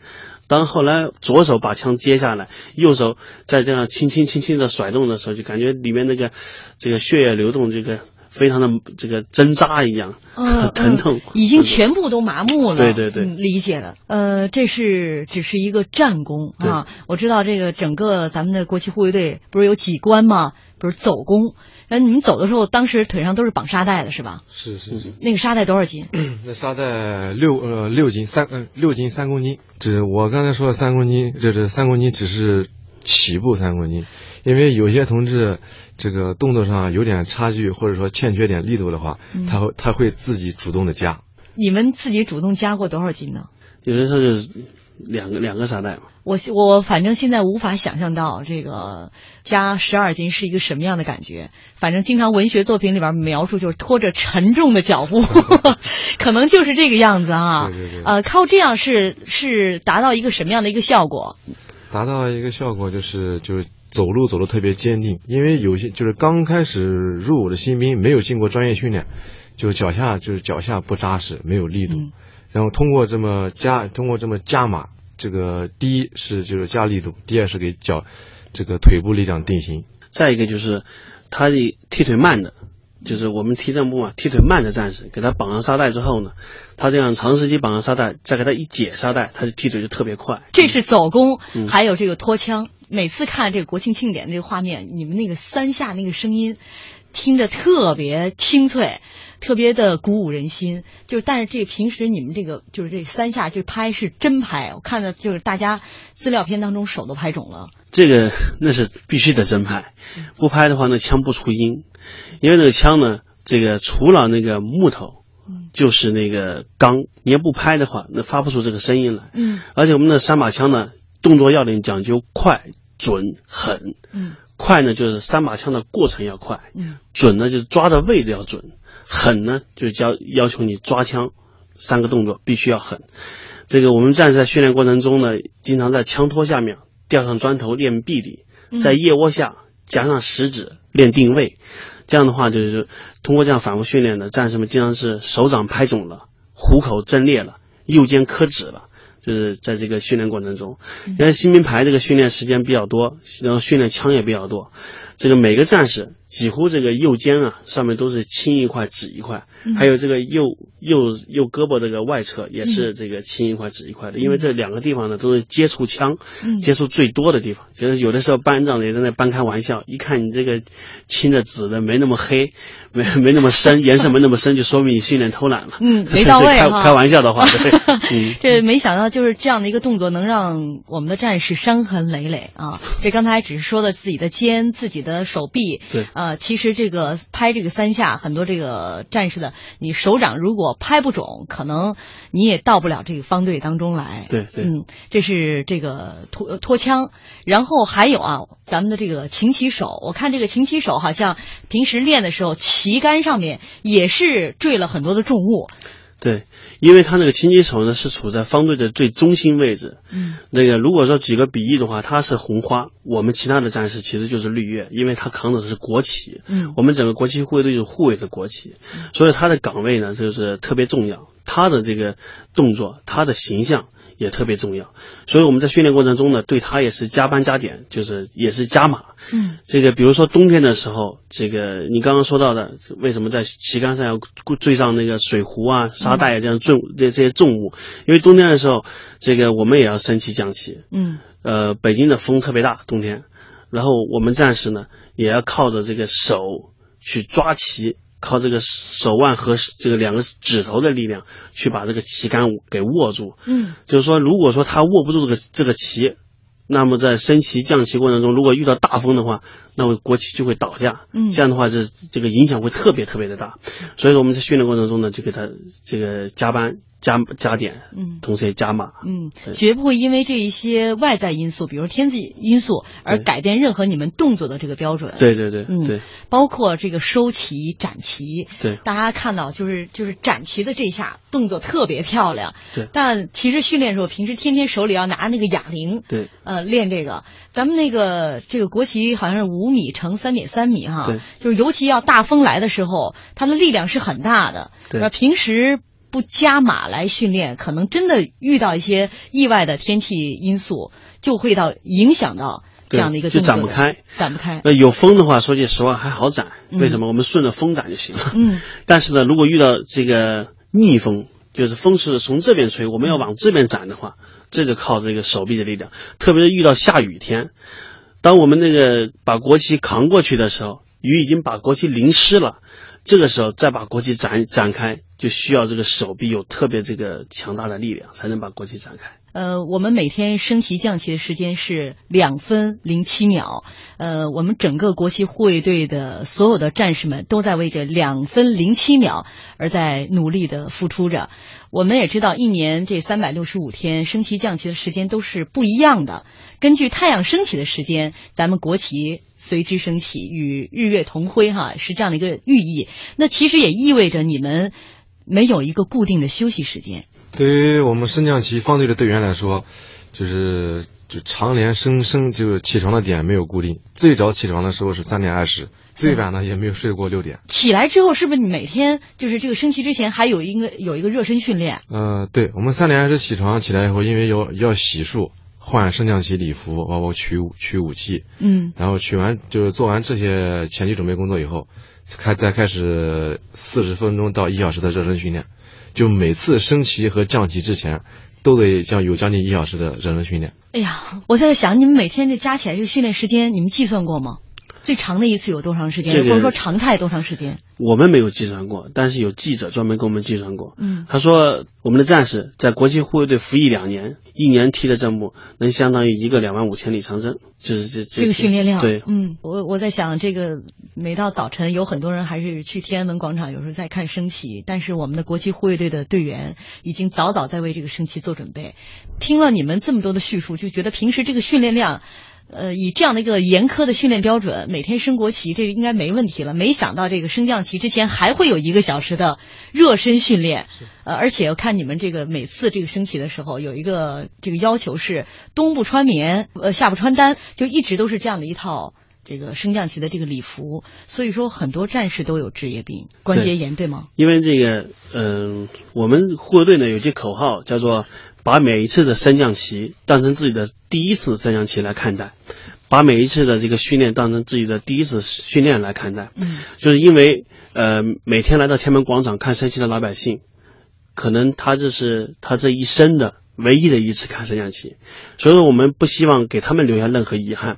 当后来左手把枪接下来，右手再这样轻轻轻轻的甩动的时候，就感觉里面那个这个血液流动，这个非常的这个针扎一样，嗯 疼痛。已经全部都麻木了。对对对嗯理解了。呃，这是只是一个战功啊。我知道这个整个咱们的国旗护卫队不是有几关吗？不是走功。那你们走的时候，当时腿上都是绑沙袋的是吧？是是是，那个沙袋多少斤？那沙袋六呃六斤三呃六斤三公斤，只我刚才说的三公斤，这这三公斤只是起步三公斤，因为有些同志这个动作上有点差距，或者说欠缺点力度的话，嗯他会他会自己主动的加。你们自己主动加过多少斤呢？有的时候就是两个两个沙袋嘛。我我反正现在无法想象到这个加十二斤是一个什么样的感觉。反正经常文学作品里边描述就是拖着沉重的脚步，可能就是这个样子啊。对对对呃，靠这样是是达到一个什么样的一个效果？达到一个效果就是就是走路走得特别坚定，因为有些就是刚开始入伍的新兵没有经过专业训练，就脚下就是脚下不扎实，没有力度，然后通过这么加通过这么加码，这个第一是就是加力度，第二是给脚这个腿部力量定型。再一个就是他的踢腿慢的，就是我们踢正步嘛，踢腿慢的战士，给他绑上沙袋之后呢，他这样长时间绑上沙袋，再给他一解沙袋，他的踢腿就特别快。这是走弓，嗯还有这个拖枪。每次看这个国庆庆典这个画面，你们那个三下那个声音，听着特别清脆，特别的鼓舞人心。就是，但是这平时你们这个就是这三下这拍是真拍，我看的就是大家资料片当中手都拍肿了。这个那是必须得真拍，不拍的话那枪不出音，因为那个枪呢，这个除了那个木头，就是那个钢，你要不拍的话，那发不出这个声音来。嗯而且我们的三把枪呢，动作要领讲究快、准、狠。嗯快呢，就是三把枪的过程要快；嗯准呢，就是抓的位置要准；狠呢，就是要要求你抓枪三个动作必须要狠。这个我们战士在训练过程中呢，经常在枪托下面吊上砖头练臂力，嗯在腋窝下夹上食指练定位。这样的话，就是通过这样反复训练的战士们，经常是手掌拍肿了，虎口震裂了，右肩磕指了。就是在这个训练过程中，因为新兵排这个训练时间比较多，然后训练枪也比较多，这个每个战士几乎这个右肩啊上面都是青一块紫一块，还有这个右右右胳膊这个外侧也是这个青一块紫一块的，因为这两个地方呢都是接触枪接触最多的地方，就是有的时候班长也在那半开玩笑，一看你这个青的紫的没那么黑，没没那么深，颜色没那么深，就说明你训练偷懒了。嗯，没到位开开玩笑的话，对，嗯，这没想到就是这样的一个动作能让我们的战士伤痕累累啊！这刚才只是说的自己的肩、自己的手臂，对，呃，其实这个拍这个三下，很多这个战士的你手掌如果拍不准，可能你也到不了这个方队当中来。对对，嗯，这是这个脱脱枪，然后还有啊，咱们的这个擒旗手，我看这个擒旗手好像平时练的时候，旗杆上面也是坠了很多的重物。对，因为他那个擒旗手呢是处在方队的最中心位置。嗯，那个如果说举个比喻的话，他是红花，我们其他的战士其实就是绿叶，因为他扛的是国旗。嗯，我们整个国旗护卫队就是护卫的国旗，所以他的岗位呢就是特别重要，他的这个动作，他的形象。也特别重要，所以我们在训练过程中呢，对他也是加班加点，就是也是加码。嗯，这个比如说冬天的时候，这个你刚刚说到的，为什么在旗杆上要缀上那个水壶啊、沙袋啊这样重这这些重物？因为冬天的时候，这个我们也要升旗降旗。嗯，呃，北京的风特别大，冬天，然后我们战士呢也要靠着这个手去抓旗。靠这个手腕和这个两个指头的力量去把这个旗杆给握住。嗯，就是说，如果说他握不住这个这个旗，那么在升旗降旗过程中，如果遇到大风的话，那么国旗就会倒下。嗯，这样的话，这这个影响会特别特别的大。所以说我们在训练过程中呢，就给他这个加班。加加点，嗯，同时也加码，嗯，绝不会因为这一些外在因素，比如天气因素而改变任何你们动作的这个标准。对对对，嗯，对，包括这个收旗、展旗，对，大家看到就是就是展旗的这一下动作特别漂亮，对，但其实训练时候平时天天手里要拿着那个哑铃，对，呃，练这个，咱们那个这个国旗好像是五米乘三点三米哈，对，就是尤其要大风来的时候，它的力量是很大的，对，平时。不加码来训练，可能真的遇到一些意外的天气因素，就会到影响到这样的一个就展不开，展不开。那有风的话，说句实话还好展，为什么？我们顺着风展就行了。嗯。但是呢，如果遇到这个逆风，就是风是从这边吹，我们要往这边展的话，这就靠这个手臂的力量。特别是遇到下雨天，当我们那个把国旗扛过去的时候，雨已经把国旗淋湿了，这个时候再把国旗展展开。就需要这个手臂有特别这个强大的力量，才能把国旗展开。呃，我们每天升旗降旗的时间是两分零七秒。呃，我们整个国旗护卫队的所有的战士们都在为这两分零七秒而在努力的付出着。我们也知道，一年这三百六十五天升旗降旗的时间都是不一样的。根据太阳升起的时间，咱们国旗随之升起，与日月同辉，哈，是这样的一个寓意。那其实也意味着你们。没有一个固定的休息时间。对于我们升降旗方队的队员来说，就是就常年升升就是起床的点没有固定。最早起床的时候是三点二十，最晚呢也没有睡过六点。起来之后是不是你每天就是这个升旗之前还有一个有一个热身训练？呃，对，我们三点二十起床起来以后，因为要要洗漱、换升降旗礼服，包括取取武器，嗯，然后取完就是做完这些前期准备工作以后。开再开始四十分钟到一小时的热身训练，就每次升旗和降旗之前，都得像有将近一小时的热身训练。哎呀，我在想，你们每天这加起来这个训练时间，你们计算过吗？最长的一次有多长时间？或者说常态多长时间？我们没有计算过，但是有记者专门给我们计算过。嗯，他说我们的战士在国际护卫队服役两年，一年踢的正步能相当于一个两万五千里长征，就是这这个训练量。对，嗯，我我在想，这个每到早晨，有很多人还是去天安门广场，有时候在看升旗，但是我们的国际护卫队的队员已经早早在为这个升旗做准备。听了你们这么多的叙述，就觉得平时这个训练量。呃，以这样的一个严苛的训练标准，每天升国旗，这个应该没问题了。没想到这个升降旗之前还会有一个小时的热身训练，呃，而且我看你们这个每次这个升旗的时候，有一个这个要求是冬不穿棉，呃，夏不穿单，就一直都是这样的一套这个升降旗的这个礼服。所以说，很多战士都有职业病，关节炎，对吗？因为这个，嗯，我们护卫队呢有句口号叫做。把每一次的升降旗当成自己的第一次升降旗来看待，把每一次的这个训练当成自己的第一次训练来看待。嗯，就是因为呃，每天来到天安门广场看升旗的老百姓，可能他这是他这一生的唯一的一次看升降旗，所以说我们不希望给他们留下任何遗憾。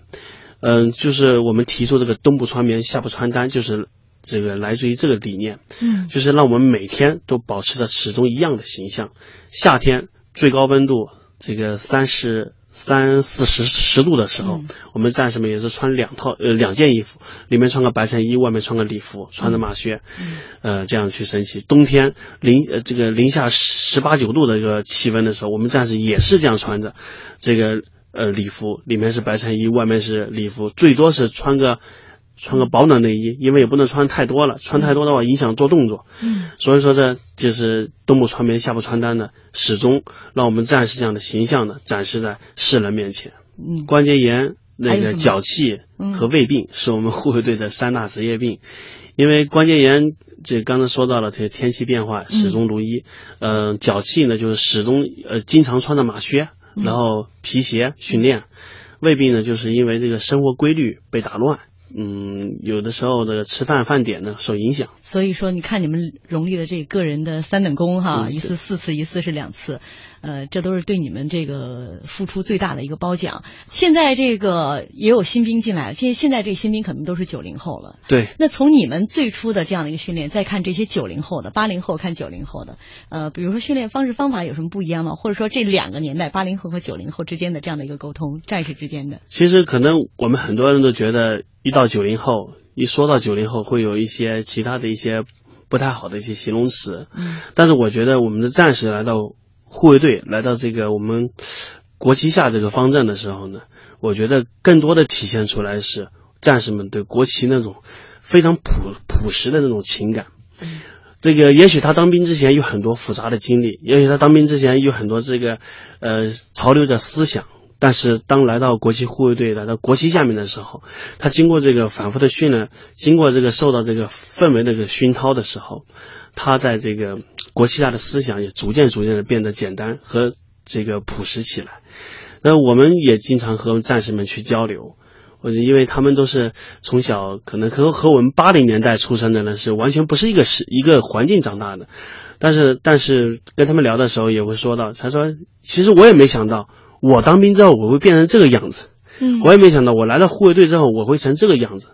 嗯，就是我们提出这个冬不穿棉，夏不穿单，就是这个来自于这个理念。嗯，就是让我们每天都保持着始终一样的形象。夏天最高温度这个三十三四十十度的时候，我们战士们也是穿两套呃两件衣服，里面穿个白衬衣，外面穿个礼服，穿着马靴，呃这样去升旗。冬天零呃这个零下十八九度的一个气温的时候，我们战士也是这样穿着，这个。呃，礼服里面是白衬衣，外面是礼服，最多是穿个穿个保暖内衣，因为也不能穿太多了，穿太多的话影响做动作。嗯，所以说这就是冬不穿棉，夏不穿单的，始终让我们战士这样的形象呢展示在世人面前。嗯，关节炎、那个脚气和胃病是我们护卫队的三大职业病，因为关节炎这刚才说到了，这天气变化始终如一。嗯，脚气呢就是始终呃经常穿着马靴。然后皮鞋训练，胃病呢，就是因为这个生活规律被打乱，嗯，有的时候的吃饭饭点呢受影响。所以说，你看你们荣立的这个人的三等功哈，一次四次，一次是两次，呃，这都是对你们这个付出最大的一个褒奖。现在这个也有新兵进来了，这现在这新兵可能都是九零后了。对。那从你们最初的这样的一个训练，再看这些九零后的、八零后看九零后的，呃，比如说训练方式方法有什么不一样吗？或者说这两个年代八零后和九零后之间的这样的一个沟通，战士之间的？其实可能我们很多人都觉得，一到九零后。一说到九零后，会有一些其他的一些不太好的一些形容词。嗯，但是我觉得我们的战士来到护卫队，来到这个我们国旗下这个方阵的时候呢，我觉得更多的体现出来是战士们对国旗那种非常朴朴实的那种情感。嗯，这个也许他当兵之前有很多复杂的经历，也许他当兵之前有很多这个呃潮流的思想。但是，当来到国旗护卫队，来到国旗下面的时候，他经过这个反复的训练，经过这个受到这个氛围的这个熏陶的时候，他在这个国旗下的思想也逐渐逐渐的变得简单和这个朴实起来。那我们也经常和战士们去交流，或者因为他们都是从小可能和和我们八零年代出生的呢，是完全不是一个是一个环境长大的。但是，但是跟他们聊的时候也会说到，他说，其实我也没想到。我当兵之后，我会变成这个样子。嗯，我也没想到，我来到护卫队之后，我会成这个样子。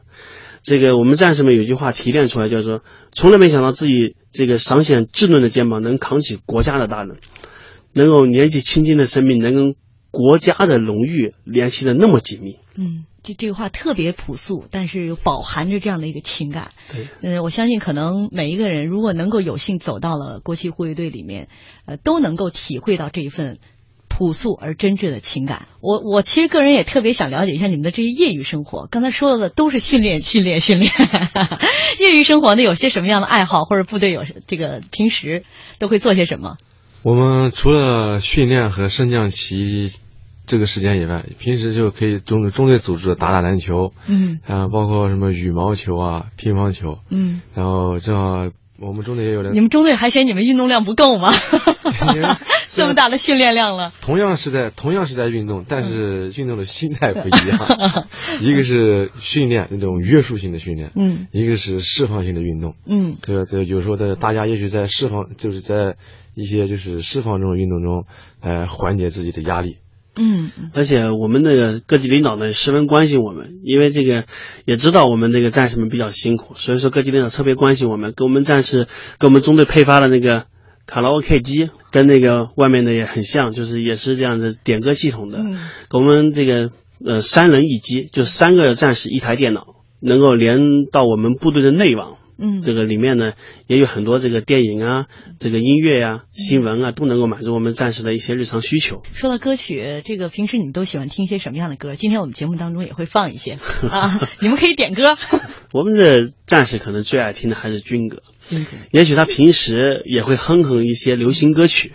这个我们战士们有句话提炼出来，叫做“从来没想到自己这个尚显稚嫩的肩膀能扛起国家的大任，能够年纪轻轻的生命能跟国家的荣誉联系的那么紧密。”嗯，这这个话特别朴素，但是又饱含着这样的一个情感。对，嗯，我相信可能每一个人如果能够有幸走到了国旗护卫队里面，呃，都能够体会到这一份。朴素而真挚的情感，我我其实个人也特别想了解一下你们的这些业余生活。刚才说的都是训练、训练、训练。业余生活呢，有些什么样的爱好，或者部队有这个平时都会做些什么？我们除了训练和升降旗这个时间以外，平时就可以中中队组织打打篮球，嗯，啊，包括什么羽毛球啊、乒乓球，嗯，然后正好我们中队也有人。你们中队还嫌你们运动量不够吗？这么大的训练量了，同样是在同样是在运动，但是运动的心态不一样。一个是训练那种约束性的训练，嗯，一个是释放性的运动，嗯，对对，有时候在大家也许在释放，就是在一些就是释放这种运动中，呃，缓解自己的压力。嗯，而且我们那个各级领导呢十分关心我们，因为这个也知道我们这个战士们比较辛苦，所以说各级领导特别关心我们，给我们战士给我们中队配发了那个。卡拉 OK 机跟那个外面的也很像，就是也是这样的点歌系统的。给我们这个呃三人一机，就三个战士一台电脑，能够连到我们部队的内网。嗯，这个里面呢也有很多这个电影啊、这个音乐呀、新闻啊，都能够满足我们战士的一些日常需求。说到歌曲，这个平时你们都喜欢听一些什么样的歌？今天我们节目当中也会放一些 啊，你们可以点歌。我们的战士可能最爱听的还是军歌。军歌。也许他平时也会哼哼一些流行歌曲，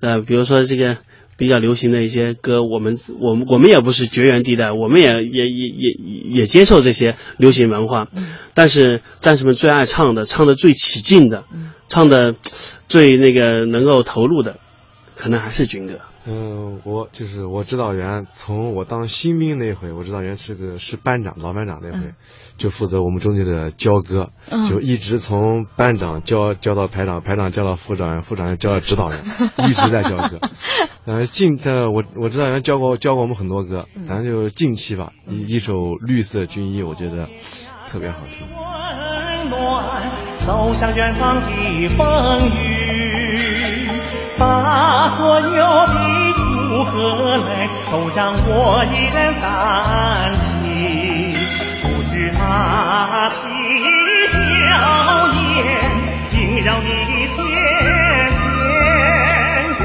呃，比如说这个。比较流行的一些歌，我们我们我们也不是绝缘地带，我们也也也也也接受这些流行文化。但是战士们最爱唱的，唱的最起劲的，唱的最那个能够投入的，可能还是军歌。嗯，我就是我指导员，从我当新兵那回，我指导员是个是班长，老班长那回，嗯就负责我们中队的教歌，嗯就一直从班长教教到排长，排长教到副长员，副长员教到指导员，一直在教歌。呃，近呃，我我指导员教过教过我们很多歌，嗯咱就近期吧，一一首《绿色军衣》，我觉得特别好听。温暖，走向远方的风雨，把所有的苦和累都让我一人担起，不许他的笑颜惊扰你甜甜的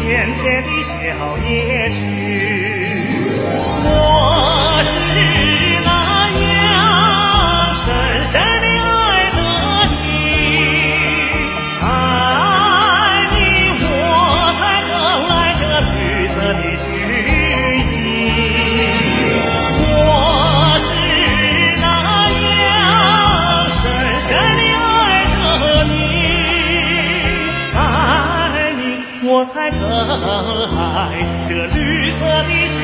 甜甜的笑夜曲。我是我才更爱。这绿色的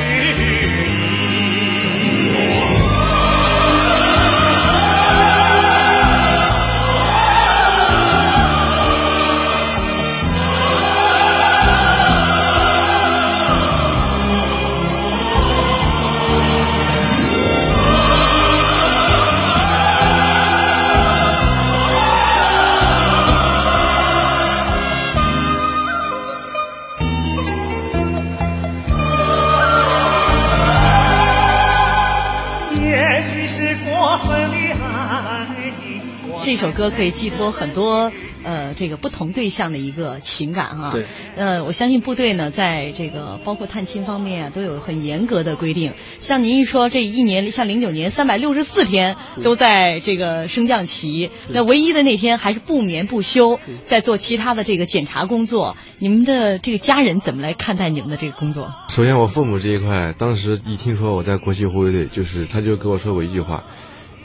首歌可以寄托很多呃这个不同对象的一个情感哈。对。呃，我相信部队呢，在这个包括探亲方面啊，都有很严格的规定。像您一说，这一年像零九年三百六十四天都在这个升降旗，那唯一的那天还是不眠不休，在做其他的这个检查工作。你们的这个家人怎么来看待你们的这个工作？首先，我父母这一块，当时一听说我在国旗护卫队，就是他就跟我说过一句话，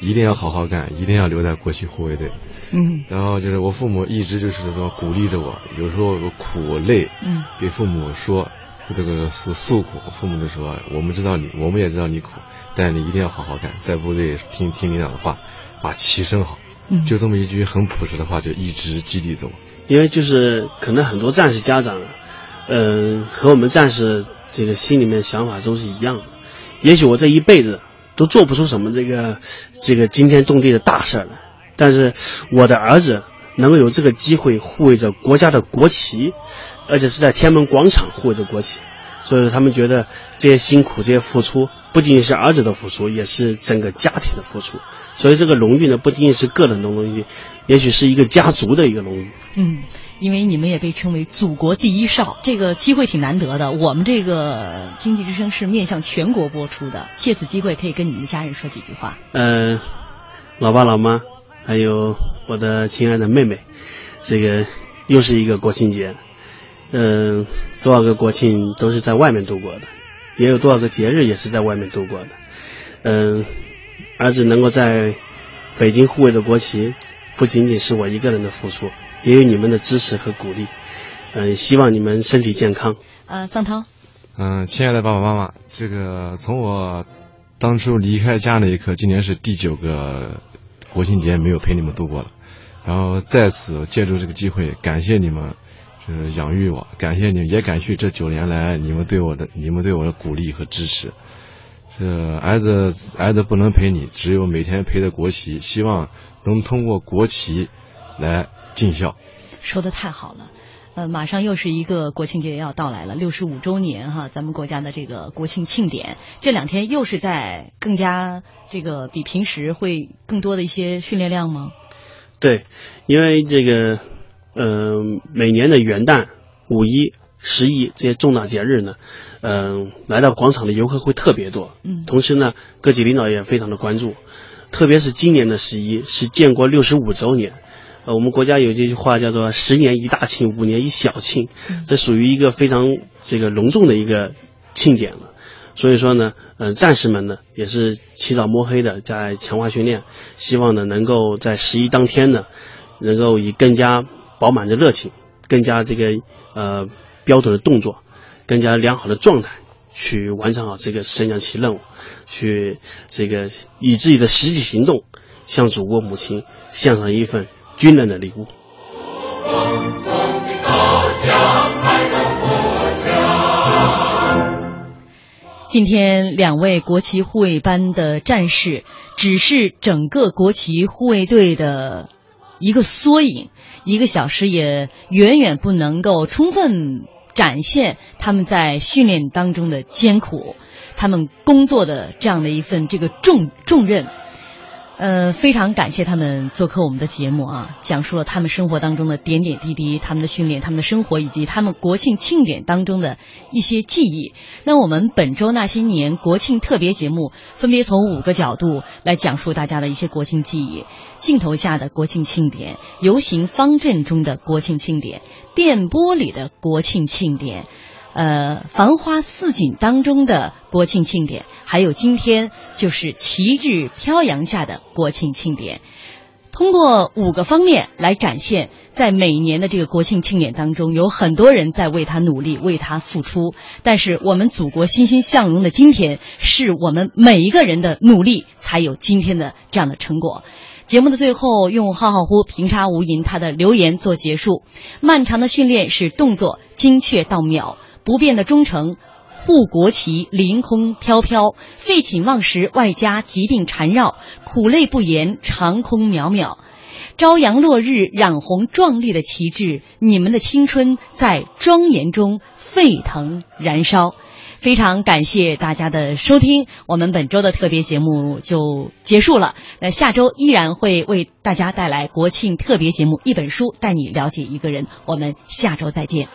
一定要好好干，一定要留在国旗护卫队。嗯然后就是我父母一直就是说鼓励着我，有时候我苦累，嗯，给父母说这个诉诉苦，父母就说我们知道你，我们也知道你苦，但你一定要好好干，在部队听听领导的话，把旗升好。嗯就这么一句很朴实的话，就一直激励着我。因为就是可能很多战士家长，嗯、和我们战士这个心里面想法都是一样的。也许我这一辈子都做不出什么这个这个惊天动地的大事儿来，但是我的儿子能够有这个机会护卫着国家的国旗，而且是在天安门广场护卫着国旗，所以说他们觉得这些辛苦、这些付出，不仅仅是儿子的付出，也是整个家庭的付出。所以这个荣誉呢，不仅仅是个人的荣誉，也许是一个家族的一个荣誉。嗯，因为你们也被称为祖国第一少，这个机会挺难得的。我们这个经济之声是面向全国播出的，借此机会可以跟你们家人说几句话。呃，老爸老妈，还有我的亲爱的妹妹，这个又是一个国庆节，嗯、多少个国庆都是在外面度过的，也有多少个节日也是在外面度过的。嗯、儿子能够在北京护卫的国旗，不仅仅是我一个人的付出，也有你们的支持和鼓励。嗯、希望你们身体健康。呃，臧涛，嗯，亲爱的爸爸妈妈，这个从我当初离开家那一刻，今年是第九个国庆节没有陪你们度过了。然后在此借助这个机会，感谢你们，就是养育我，感谢你们，也感谢这九年来你们对我的、你们对我的鼓励和支持。这儿子儿子不能陪你，只有每天陪着国旗，希望能通过国旗来尽孝。说的太好了。呃，马上又是一个国庆节要到来了，六十五周年哈，咱们国家的这个国庆庆典，这两天又是在更加这个比平时会更多的一些训练量吗？对，因为这个，呃，每年的元旦、五一、十一这些重大节日呢，嗯、来到广场的游客会特别多。嗯同时呢，各级领导也非常的关注，特别是今年的十一是建国六十五周年。呃，我们国家有这句话叫做“十年一大庆，五年一小庆”，这属于一个非常这个隆重的一个庆典了。所以说呢，呃，战士们呢也是起早摸黑的在强化训练，希望呢能够在十一当天呢，能够以更加饱满的热情、更加这个呃标准的动作，更加良好的状态，去完成好这个升降旗任务，去这个以自己的实际行动向祖国母亲献上一份军人的礼物。今天两位国旗护卫班的战士，只是整个国旗护卫队的一个缩影。一个小时也远远不能够充分展现他们在训练当中的艰苦，他们工作的这样的一份这个重重任。呃，非常感谢他们做客我们的节目啊，讲述了他们生活当中的点点滴滴，他们的训练，他们的生活，以及他们国庆庆典当中的一些记忆。那我们本周那些年国庆特别节目，分别从五个角度来讲述大家的一些国庆记忆：镜头下的国庆庆典，游行方阵中的国庆庆典，电波里的国庆庆典。呃，繁花似锦当中的国庆庆典，还有今天就是旗帜飘扬下的国庆庆典，通过五个方面来展现，在每年的这个国庆庆典当中，有很多人在为他努力，为他付出。但是我们祖国欣欣向荣的今天，是我们每一个人的努力才有今天的这样的成果。节目的最后，用浩浩乎平沙无垠他的留言做结束。漫长的训练使动作精确到秒。不变的忠诚，护国旗凌空飘飘；废寝忘食，外加疾病缠绕；苦累不言，长空渺渺。朝阳落日，染红壮丽的旗帜，你们的青春在庄严中沸腾燃烧。非常感谢大家的收听，我们本周的特别节目就结束了。那下周依然会为大家带来国庆特别节目《一本书带你了解一个人》，我们下周再见。